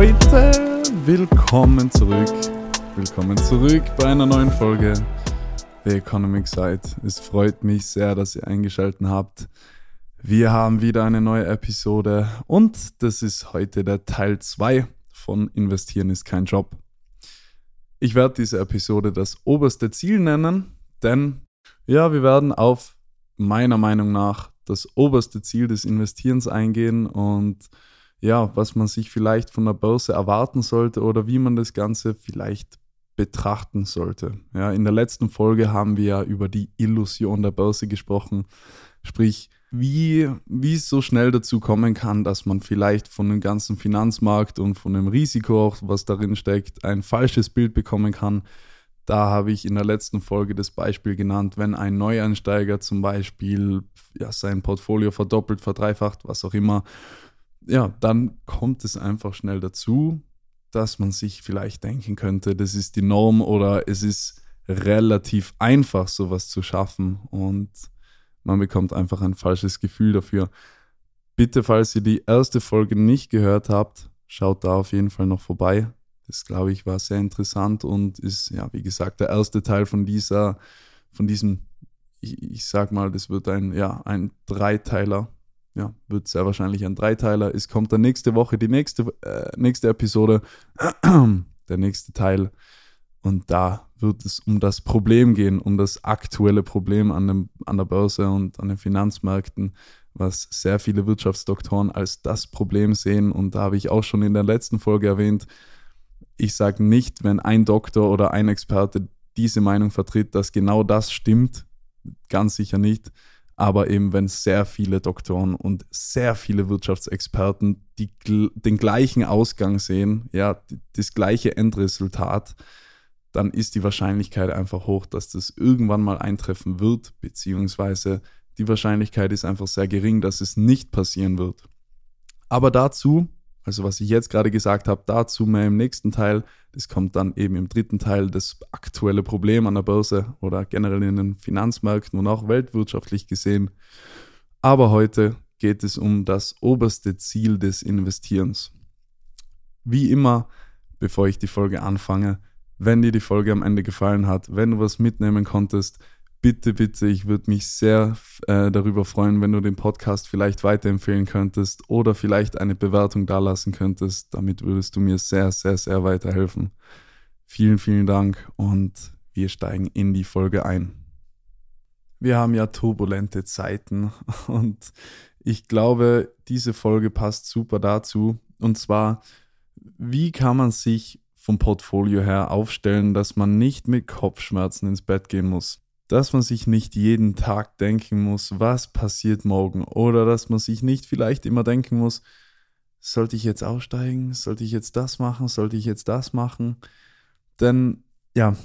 Leute, willkommen zurück. Willkommen zurück bei einer neuen Folge The Economic Side. Es freut mich sehr, dass ihr eingeschaltet habt. Wir haben wieder eine neue Episode und das ist heute der Teil 2 von Investieren ist kein Job. Ich werde diese Episode das oberste Ziel nennen, denn ja, wir werden auf meiner Meinung nach das oberste Ziel des Investierens eingehen und ja, was man sich vielleicht von der Börse erwarten sollte oder wie man das Ganze vielleicht betrachten sollte. Ja, in der letzten Folge haben wir ja über die Illusion der Börse gesprochen, sprich, wie, wie es so schnell dazu kommen kann, dass man vielleicht von dem ganzen Finanzmarkt und von dem Risiko was darin steckt, ein falsches Bild bekommen kann. Da habe ich in der letzten Folge das Beispiel genannt, wenn ein Neueinsteiger zum Beispiel ja, sein Portfolio verdoppelt, verdreifacht, was auch immer, ja, dann kommt es einfach schnell dazu, dass man sich vielleicht denken könnte, das ist die Norm oder es ist relativ einfach, sowas zu schaffen und man bekommt einfach ein falsches Gefühl dafür. Bitte, falls ihr die erste Folge nicht gehört habt, schaut da auf jeden Fall noch vorbei. Das, glaube ich, war sehr interessant und ist, ja, wie gesagt, der erste Teil von dieser, von diesem, ich, ich sag mal, das wird ein, ja, ein Dreiteiler ja, wird sehr wahrscheinlich ein Dreiteiler. Es kommt dann nächste Woche die nächste, äh, nächste Episode, der nächste Teil. Und da wird es um das Problem gehen, um das aktuelle Problem an, dem, an der Börse und an den Finanzmärkten, was sehr viele Wirtschaftsdoktoren als das Problem sehen. Und da habe ich auch schon in der letzten Folge erwähnt, ich sage nicht, wenn ein Doktor oder ein Experte diese Meinung vertritt, dass genau das stimmt. Ganz sicher nicht aber eben wenn sehr viele Doktoren und sehr viele Wirtschaftsexperten die, den gleichen Ausgang sehen, ja, das gleiche Endresultat, dann ist die Wahrscheinlichkeit einfach hoch, dass das irgendwann mal eintreffen wird, beziehungsweise die Wahrscheinlichkeit ist einfach sehr gering, dass es nicht passieren wird. Aber dazu also was ich jetzt gerade gesagt habe, dazu mehr im nächsten Teil. Das kommt dann eben im dritten Teil, das aktuelle Problem an der Börse oder generell in den Finanzmärkten und auch weltwirtschaftlich gesehen. Aber heute geht es um das oberste Ziel des Investierens. Wie immer, bevor ich die Folge anfange, wenn dir die Folge am Ende gefallen hat, wenn du was mitnehmen konntest, bitte, bitte, ich würde mich sehr äh, darüber freuen, wenn du den Podcast vielleicht weiterempfehlen könntest oder vielleicht eine Bewertung dalassen könntest. Damit würdest du mir sehr, sehr, sehr weiterhelfen. Vielen, vielen Dank und wir steigen in die Folge ein. Wir haben ja turbulente Zeiten und ich glaube, diese Folge passt super dazu. Und zwar, wie kann man sich vom Portfolio her aufstellen, dass man nicht mit Kopfschmerzen ins Bett gehen muss dass man sich nicht jeden Tag denken muss, was passiert morgen oder dass man sich nicht vielleicht immer denken muss, sollte ich jetzt aussteigen, sollte ich jetzt das machen, sollte ich jetzt das machen, denn ja,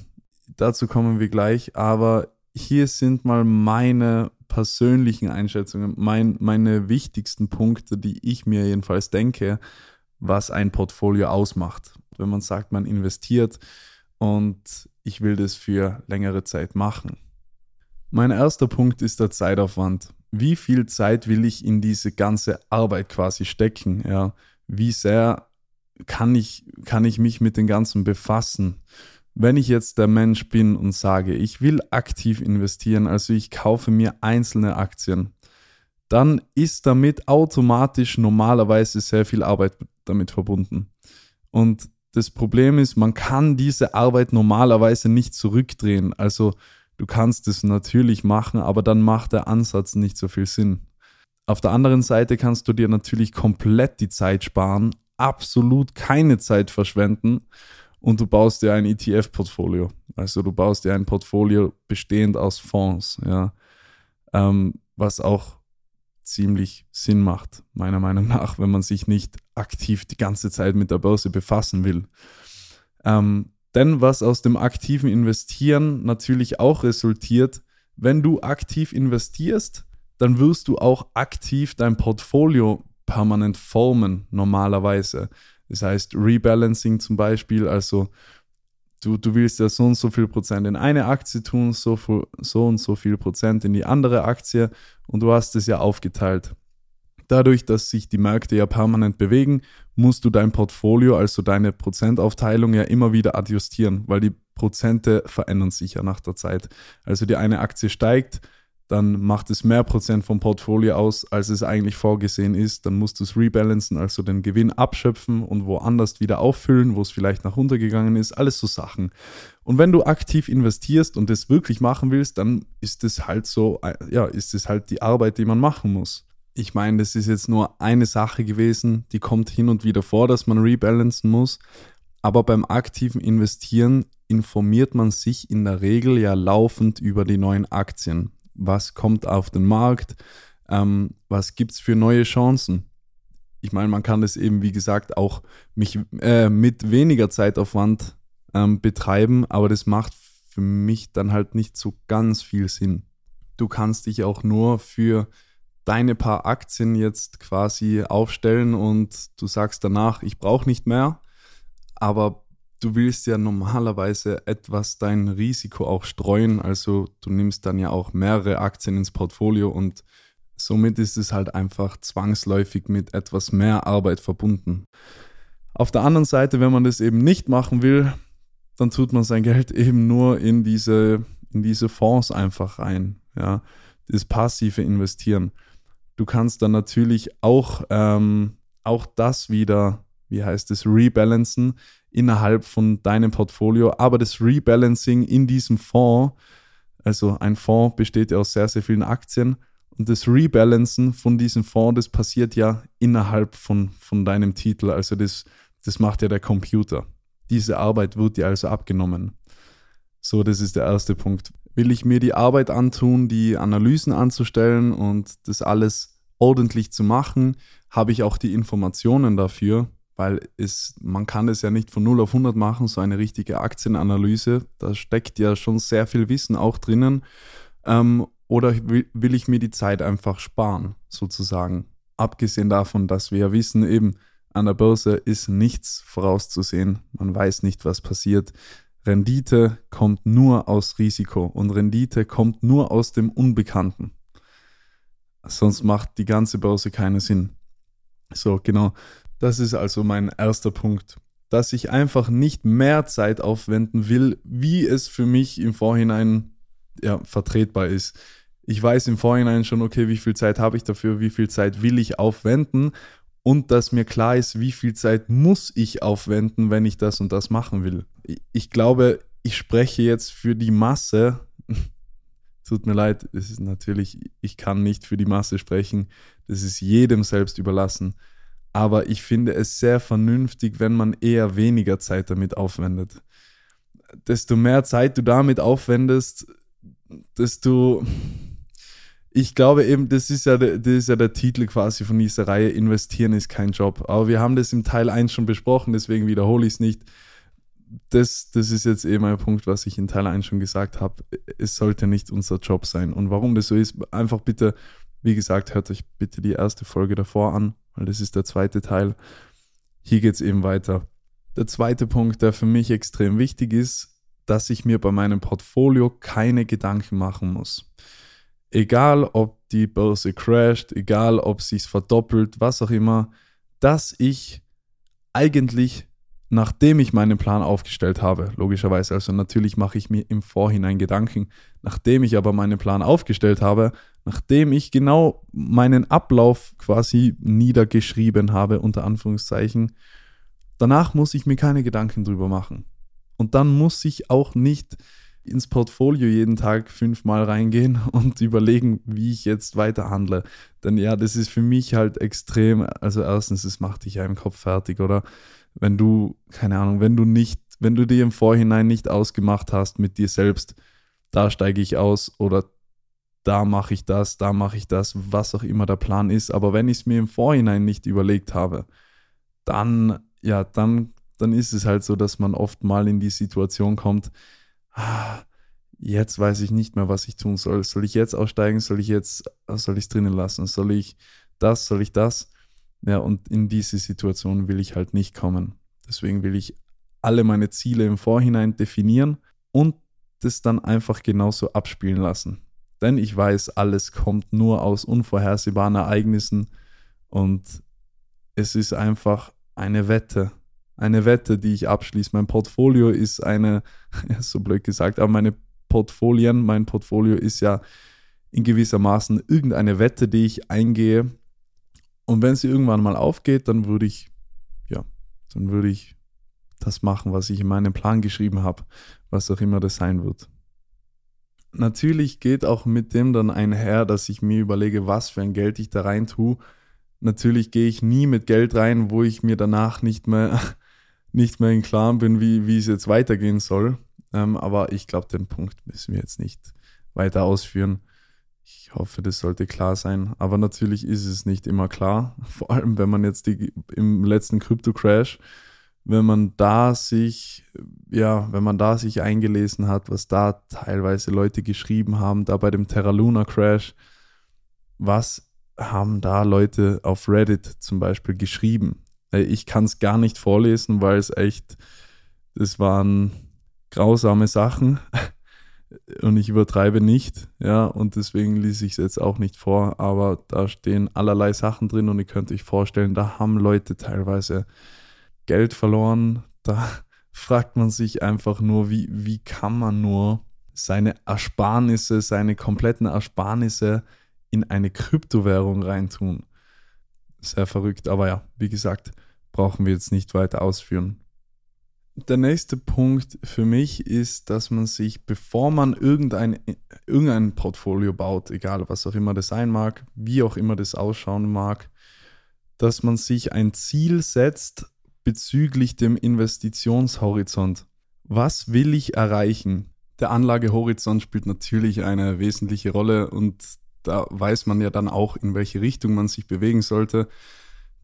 dazu kommen wir gleich, aber hier sind mal meine persönlichen Einschätzungen, mein, meine wichtigsten Punkte, die ich mir jedenfalls denke, was ein Portfolio ausmacht. Wenn man sagt, man investiert und ich will das für längere Zeit machen. Mein erster Punkt ist der Zeitaufwand. Wie viel Zeit will ich in diese ganze Arbeit quasi stecken? Ja, wie sehr kann ich, kann ich mich mit dem Ganzen befassen? Wenn ich jetzt der Mensch bin und sage, ich will aktiv investieren, also ich kaufe mir einzelne Aktien, dann ist damit automatisch normalerweise sehr viel Arbeit damit verbunden. Und das Problem ist, man kann diese Arbeit normalerweise nicht zurückdrehen. Also Du kannst es natürlich machen, aber dann macht der Ansatz nicht so viel Sinn. Auf der anderen Seite kannst du dir natürlich komplett die Zeit sparen, absolut keine Zeit verschwenden und du baust dir ein ETF-Portfolio. Also du baust dir ein Portfolio bestehend aus Fonds, ja, ähm, was auch ziemlich Sinn macht, meiner Meinung nach, wenn man sich nicht aktiv die ganze Zeit mit der Börse befassen will. Ähm, denn was aus dem aktiven Investieren natürlich auch resultiert, wenn du aktiv investierst, dann wirst du auch aktiv dein Portfolio permanent formen, normalerweise. Das heißt, Rebalancing zum Beispiel, also du, du willst ja so und so viel Prozent in eine Aktie tun, so, so und so viel Prozent in die andere Aktie und du hast es ja aufgeteilt. Dadurch, dass sich die Märkte ja permanent bewegen, musst du dein Portfolio, also deine Prozentaufteilung ja immer wieder adjustieren, weil die Prozente verändern sich ja nach der Zeit. Also die eine Aktie steigt, dann macht es mehr Prozent vom Portfolio aus, als es eigentlich vorgesehen ist. Dann musst du es rebalancen, also den Gewinn abschöpfen und woanders wieder auffüllen, wo es vielleicht nach runtergegangen ist. Alles so Sachen. Und wenn du aktiv investierst und das wirklich machen willst, dann ist es halt so, ja, ist es halt die Arbeit, die man machen muss. Ich meine, das ist jetzt nur eine Sache gewesen, die kommt hin und wieder vor, dass man rebalancen muss. Aber beim aktiven Investieren informiert man sich in der Regel ja laufend über die neuen Aktien was kommt auf den Markt, ähm, was gibt es für neue Chancen. Ich meine, man kann das eben, wie gesagt, auch mich, äh, mit weniger Zeitaufwand ähm, betreiben, aber das macht für mich dann halt nicht so ganz viel Sinn. Du kannst dich auch nur für deine paar Aktien jetzt quasi aufstellen und du sagst danach, ich brauche nicht mehr, aber du willst ja normalerweise etwas dein Risiko auch streuen. Also du nimmst dann ja auch mehrere Aktien ins Portfolio und somit ist es halt einfach zwangsläufig mit etwas mehr Arbeit verbunden. Auf der anderen Seite, wenn man das eben nicht machen will, dann tut man sein Geld eben nur in diese, in diese Fonds einfach rein. Ja, das passive Investieren. Du kannst dann natürlich auch, ähm, auch das wieder, wie heißt es, rebalancen, innerhalb von deinem Portfolio. Aber das Rebalancing in diesem Fonds, also ein Fonds besteht ja aus sehr, sehr vielen Aktien. Und das Rebalancen von diesem Fonds, das passiert ja innerhalb von, von deinem Titel. Also das, das macht ja der Computer. Diese Arbeit wird dir also abgenommen. So, das ist der erste Punkt. Will ich mir die Arbeit antun, die Analysen anzustellen und das alles ordentlich zu machen, habe ich auch die Informationen dafür weil es, man kann es ja nicht von 0 auf 100 machen, so eine richtige Aktienanalyse. Da steckt ja schon sehr viel Wissen auch drinnen. Ähm, oder will, will ich mir die Zeit einfach sparen, sozusagen? Abgesehen davon, dass wir ja wissen, eben an der Börse ist nichts vorauszusehen. Man weiß nicht, was passiert. Rendite kommt nur aus Risiko und Rendite kommt nur aus dem Unbekannten. Sonst macht die ganze Börse keinen Sinn. So, genau. Das ist also mein erster Punkt, dass ich einfach nicht mehr Zeit aufwenden will, wie es für mich im Vorhinein ja, vertretbar ist. Ich weiß im Vorhinein schon, okay, wie viel Zeit habe ich dafür, wie viel Zeit will ich aufwenden und dass mir klar ist, wie viel Zeit muss ich aufwenden, wenn ich das und das machen will. Ich glaube, ich spreche jetzt für die Masse. Tut mir leid, es ist natürlich, ich kann nicht für die Masse sprechen. Das ist jedem selbst überlassen aber ich finde es sehr vernünftig, wenn man eher weniger Zeit damit aufwendet. Desto mehr Zeit du damit aufwendest, desto. Ich glaube eben, das ist, ja der, das ist ja der Titel quasi von dieser Reihe, investieren ist kein Job. Aber wir haben das im Teil 1 schon besprochen, deswegen wiederhole ich es nicht. Das, das ist jetzt eben ein Punkt, was ich in Teil 1 schon gesagt habe. Es sollte nicht unser Job sein. Und warum das so ist, einfach bitte, wie gesagt, hört euch bitte die erste Folge davor an weil das ist der zweite Teil. Hier geht es eben weiter. Der zweite Punkt, der für mich extrem wichtig ist, dass ich mir bei meinem Portfolio keine Gedanken machen muss. Egal, ob die Börse crasht, egal, ob sich verdoppelt, was auch immer, dass ich eigentlich nachdem ich meinen Plan aufgestellt habe, logischerweise, also natürlich mache ich mir im Vorhinein Gedanken, nachdem ich aber meinen Plan aufgestellt habe, nachdem ich genau meinen Ablauf quasi niedergeschrieben habe, unter Anführungszeichen, danach muss ich mir keine Gedanken drüber machen. Und dann muss ich auch nicht ins Portfolio jeden Tag fünfmal reingehen und überlegen, wie ich jetzt weiter handle. Denn ja, das ist für mich halt extrem, also erstens, es macht dich ja im Kopf fertig, oder? Wenn du, keine Ahnung, wenn du nicht, wenn du dir im Vorhinein nicht ausgemacht hast mit dir selbst, da steige ich aus oder da mache ich das, da mache ich das, was auch immer der Plan ist. Aber wenn ich es mir im Vorhinein nicht überlegt habe, dann, ja, dann, dann ist es halt so, dass man oft mal in die Situation kommt, ah, jetzt weiß ich nicht mehr, was ich tun soll. Soll ich jetzt aussteigen? Soll ich jetzt, soll ich es drinnen lassen? Soll ich das? Soll ich das? Ja, und in diese Situation will ich halt nicht kommen. Deswegen will ich alle meine Ziele im Vorhinein definieren und das dann einfach genauso abspielen lassen. Denn ich weiß, alles kommt nur aus unvorhersehbaren Ereignissen Und es ist einfach eine Wette. Eine Wette, die ich abschließe. Mein Portfolio ist eine, so blöd gesagt, aber meine Portfolien, mein Portfolio ist ja in gewissermaßen irgendeine Wette, die ich eingehe. Und wenn sie irgendwann mal aufgeht, dann würde ich, ja, dann würde ich das machen, was ich in meinem Plan geschrieben habe, was auch immer das sein wird. Natürlich geht auch mit dem dann einher, dass ich mir überlege, was für ein Geld ich da rein tue. Natürlich gehe ich nie mit Geld rein, wo ich mir danach nicht mehr, nicht mehr im Klaren bin, wie, wie es jetzt weitergehen soll. Ähm, aber ich glaube, den Punkt müssen wir jetzt nicht weiter ausführen. Ich hoffe, das sollte klar sein. Aber natürlich ist es nicht immer klar. Vor allem, wenn man jetzt die, im letzten Crypto-Crash wenn man da sich, ja, wenn man da sich eingelesen hat, was da teilweise Leute geschrieben haben, da bei dem Terra Luna Crash, was haben da Leute auf Reddit zum Beispiel geschrieben? Ich kann es gar nicht vorlesen, weil es echt, das waren grausame Sachen und ich übertreibe nicht, ja, und deswegen lese ich es jetzt auch nicht vor, aber da stehen allerlei Sachen drin und ihr könnt euch vorstellen, da haben Leute teilweise Geld verloren. Da fragt man sich einfach nur, wie, wie kann man nur seine Ersparnisse, seine kompletten Ersparnisse in eine Kryptowährung reintun. Sehr verrückt, aber ja, wie gesagt, brauchen wir jetzt nicht weiter ausführen. Der nächste Punkt für mich ist, dass man sich, bevor man irgendein, irgendein Portfolio baut, egal was auch immer das sein mag, wie auch immer das ausschauen mag, dass man sich ein Ziel setzt, bezüglich dem Investitionshorizont. Was will ich erreichen? Der Anlagehorizont spielt natürlich eine wesentliche Rolle und da weiß man ja dann auch, in welche Richtung man sich bewegen sollte.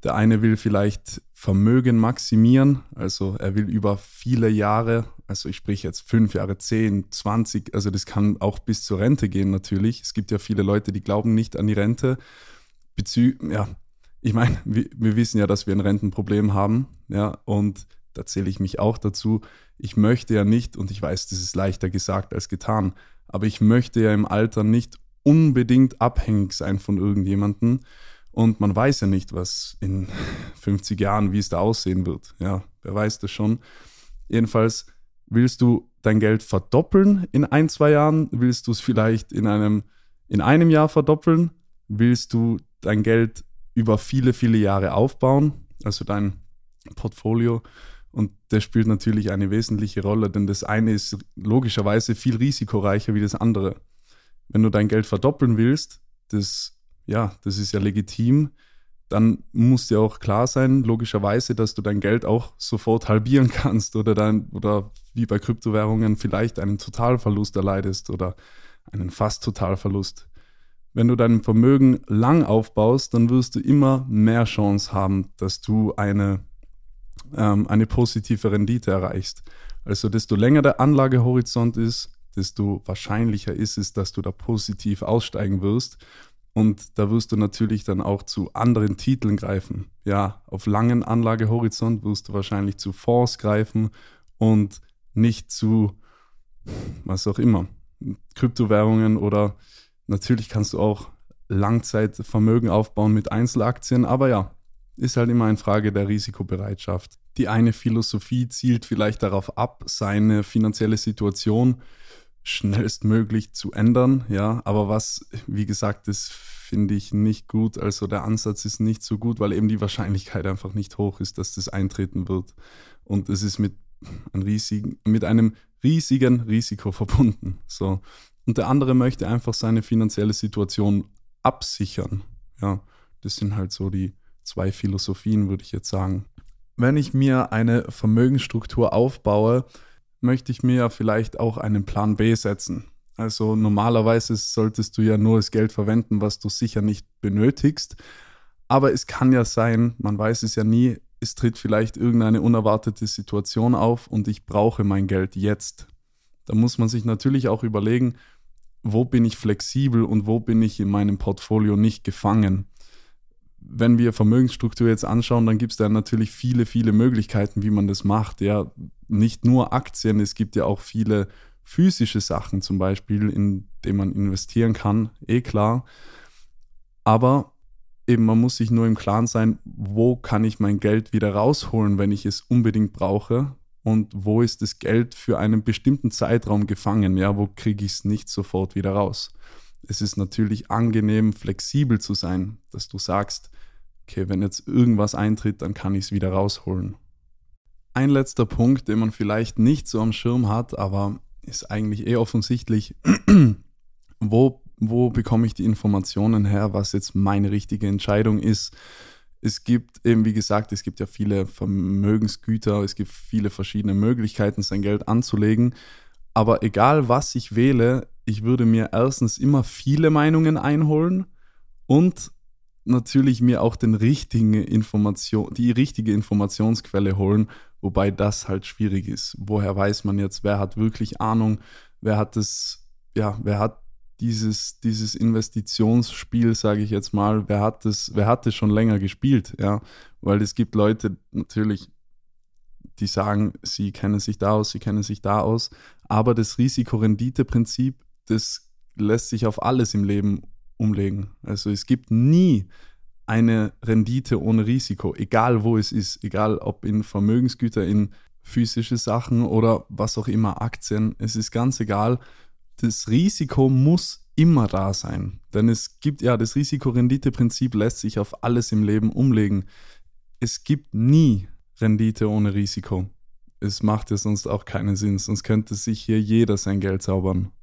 Der eine will vielleicht Vermögen maximieren, also er will über viele Jahre, also ich spreche jetzt fünf Jahre, zehn, zwanzig, also das kann auch bis zur Rente gehen natürlich. Es gibt ja viele Leute, die glauben nicht an die Rente. Bezü ja, ich meine, wir, wir, wissen ja, dass wir ein Rentenproblem haben, ja, und da zähle ich mich auch dazu. Ich möchte ja nicht, und ich weiß, das ist leichter gesagt als getan, aber ich möchte ja im Alter nicht unbedingt abhängig sein von irgendjemandem. Und man weiß ja nicht, was in 50 Jahren, wie es da aussehen wird. Ja, wer weiß das schon. Jedenfalls willst du dein Geld verdoppeln in ein, zwei Jahren? Willst du es vielleicht in einem, in einem Jahr verdoppeln? Willst du dein Geld über viele, viele Jahre aufbauen, also dein Portfolio. Und das spielt natürlich eine wesentliche Rolle, denn das eine ist logischerweise viel risikoreicher wie das andere. Wenn du dein Geld verdoppeln willst, das, ja, das ist ja legitim, dann muss dir auch klar sein, logischerweise, dass du dein Geld auch sofort halbieren kannst oder dein, oder wie bei Kryptowährungen vielleicht einen Totalverlust erleidest oder einen fast Totalverlust wenn du dein Vermögen lang aufbaust, dann wirst du immer mehr Chance haben, dass du eine, ähm, eine positive Rendite erreichst. Also desto länger der Anlagehorizont ist, desto wahrscheinlicher ist es, dass du da positiv aussteigen wirst. Und da wirst du natürlich dann auch zu anderen Titeln greifen. Ja, auf langen Anlagehorizont wirst du wahrscheinlich zu Fonds greifen und nicht zu was auch immer, Kryptowährungen oder Natürlich kannst du auch Langzeitvermögen aufbauen mit Einzelaktien, aber ja, ist halt immer eine Frage der Risikobereitschaft. Die eine Philosophie zielt vielleicht darauf ab, seine finanzielle Situation schnellstmöglich zu ändern, ja, aber was, wie gesagt, das finde ich nicht gut. Also der Ansatz ist nicht so gut, weil eben die Wahrscheinlichkeit einfach nicht hoch ist, dass das eintreten wird. Und es ist mit, einem riesigen, mit einem riesigen Risiko verbunden. So. Und der andere möchte einfach seine finanzielle Situation absichern. Ja, das sind halt so die zwei Philosophien, würde ich jetzt sagen. Wenn ich mir eine Vermögensstruktur aufbaue, möchte ich mir ja vielleicht auch einen Plan B setzen. Also normalerweise solltest du ja nur das Geld verwenden, was du sicher nicht benötigst. Aber es kann ja sein, man weiß es ja nie, es tritt vielleicht irgendeine unerwartete Situation auf und ich brauche mein Geld jetzt. Da muss man sich natürlich auch überlegen, wo bin ich flexibel und wo bin ich in meinem Portfolio nicht gefangen. Wenn wir Vermögensstruktur jetzt anschauen, dann gibt es da natürlich viele, viele Möglichkeiten, wie man das macht. Ja, nicht nur Aktien, es gibt ja auch viele physische Sachen zum Beispiel, in denen man investieren kann, eh klar. Aber eben man muss sich nur im Klaren sein, wo kann ich mein Geld wieder rausholen, wenn ich es unbedingt brauche und wo ist das Geld für einen bestimmten Zeitraum gefangen, ja, wo kriege ich es nicht sofort wieder raus. Es ist natürlich angenehm, flexibel zu sein, dass du sagst, okay, wenn jetzt irgendwas eintritt, dann kann ich es wieder rausholen. Ein letzter Punkt, den man vielleicht nicht so am Schirm hat, aber ist eigentlich eh offensichtlich, wo, wo bekomme ich die Informationen her, was jetzt meine richtige Entscheidung ist. Es gibt eben, wie gesagt, es gibt ja viele Vermögensgüter, es gibt viele verschiedene Möglichkeiten, sein Geld anzulegen. Aber egal was ich wähle, ich würde mir erstens immer viele Meinungen einholen und natürlich mir auch den richtigen Information, die richtige Informationsquelle holen, wobei das halt schwierig ist. Woher weiß man jetzt, wer hat wirklich Ahnung, wer hat das, ja, wer hat dieses, dieses Investitionsspiel, sage ich jetzt mal, wer hat das, wer hat das schon länger gespielt, ja, weil es gibt Leute natürlich, die sagen, sie kennen sich da aus, sie kennen sich da aus, aber das Risikorendite-Prinzip, das lässt sich auf alles im Leben umlegen. Also es gibt nie eine Rendite ohne Risiko, egal wo es ist, egal ob in Vermögensgüter, in physische Sachen oder was auch immer, Aktien, es ist ganz egal. Das Risiko muss immer da sein, denn es gibt ja das Risikorendite-Prinzip lässt sich auf alles im Leben umlegen. Es gibt nie Rendite ohne Risiko. Es macht ja sonst auch keinen Sinn, sonst könnte sich hier jeder sein Geld zaubern.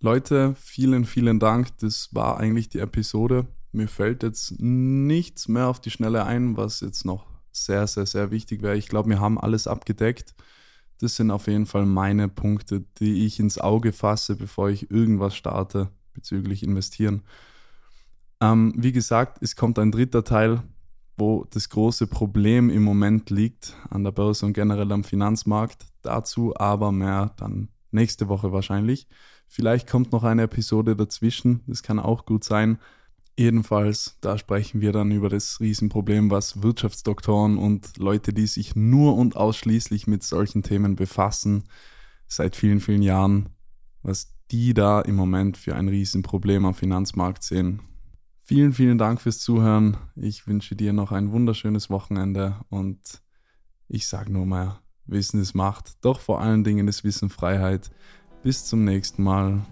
Leute, vielen, vielen Dank. Das war eigentlich die Episode. Mir fällt jetzt nichts mehr auf die Schnelle ein, was jetzt noch sehr, sehr, sehr wichtig wäre. Ich glaube, wir haben alles abgedeckt. Das sind auf jeden Fall meine Punkte, die ich ins Auge fasse, bevor ich irgendwas starte bezüglich Investieren. Ähm, wie gesagt, es kommt ein dritter Teil, wo das große Problem im Moment liegt an der Börse und generell am Finanzmarkt. Dazu aber mehr dann nächste Woche wahrscheinlich. Vielleicht kommt noch eine Episode dazwischen, das kann auch gut sein. Jedenfalls, da sprechen wir dann über das Riesenproblem, was Wirtschaftsdoktoren und Leute, die sich nur und ausschließlich mit solchen Themen befassen, seit vielen, vielen Jahren, was die da im Moment für ein Riesenproblem am Finanzmarkt sehen. Vielen, vielen Dank fürs Zuhören. Ich wünsche dir noch ein wunderschönes Wochenende und ich sage nur mal, Wissen ist Macht, doch vor allen Dingen ist Wissen Freiheit. Bis zum nächsten Mal.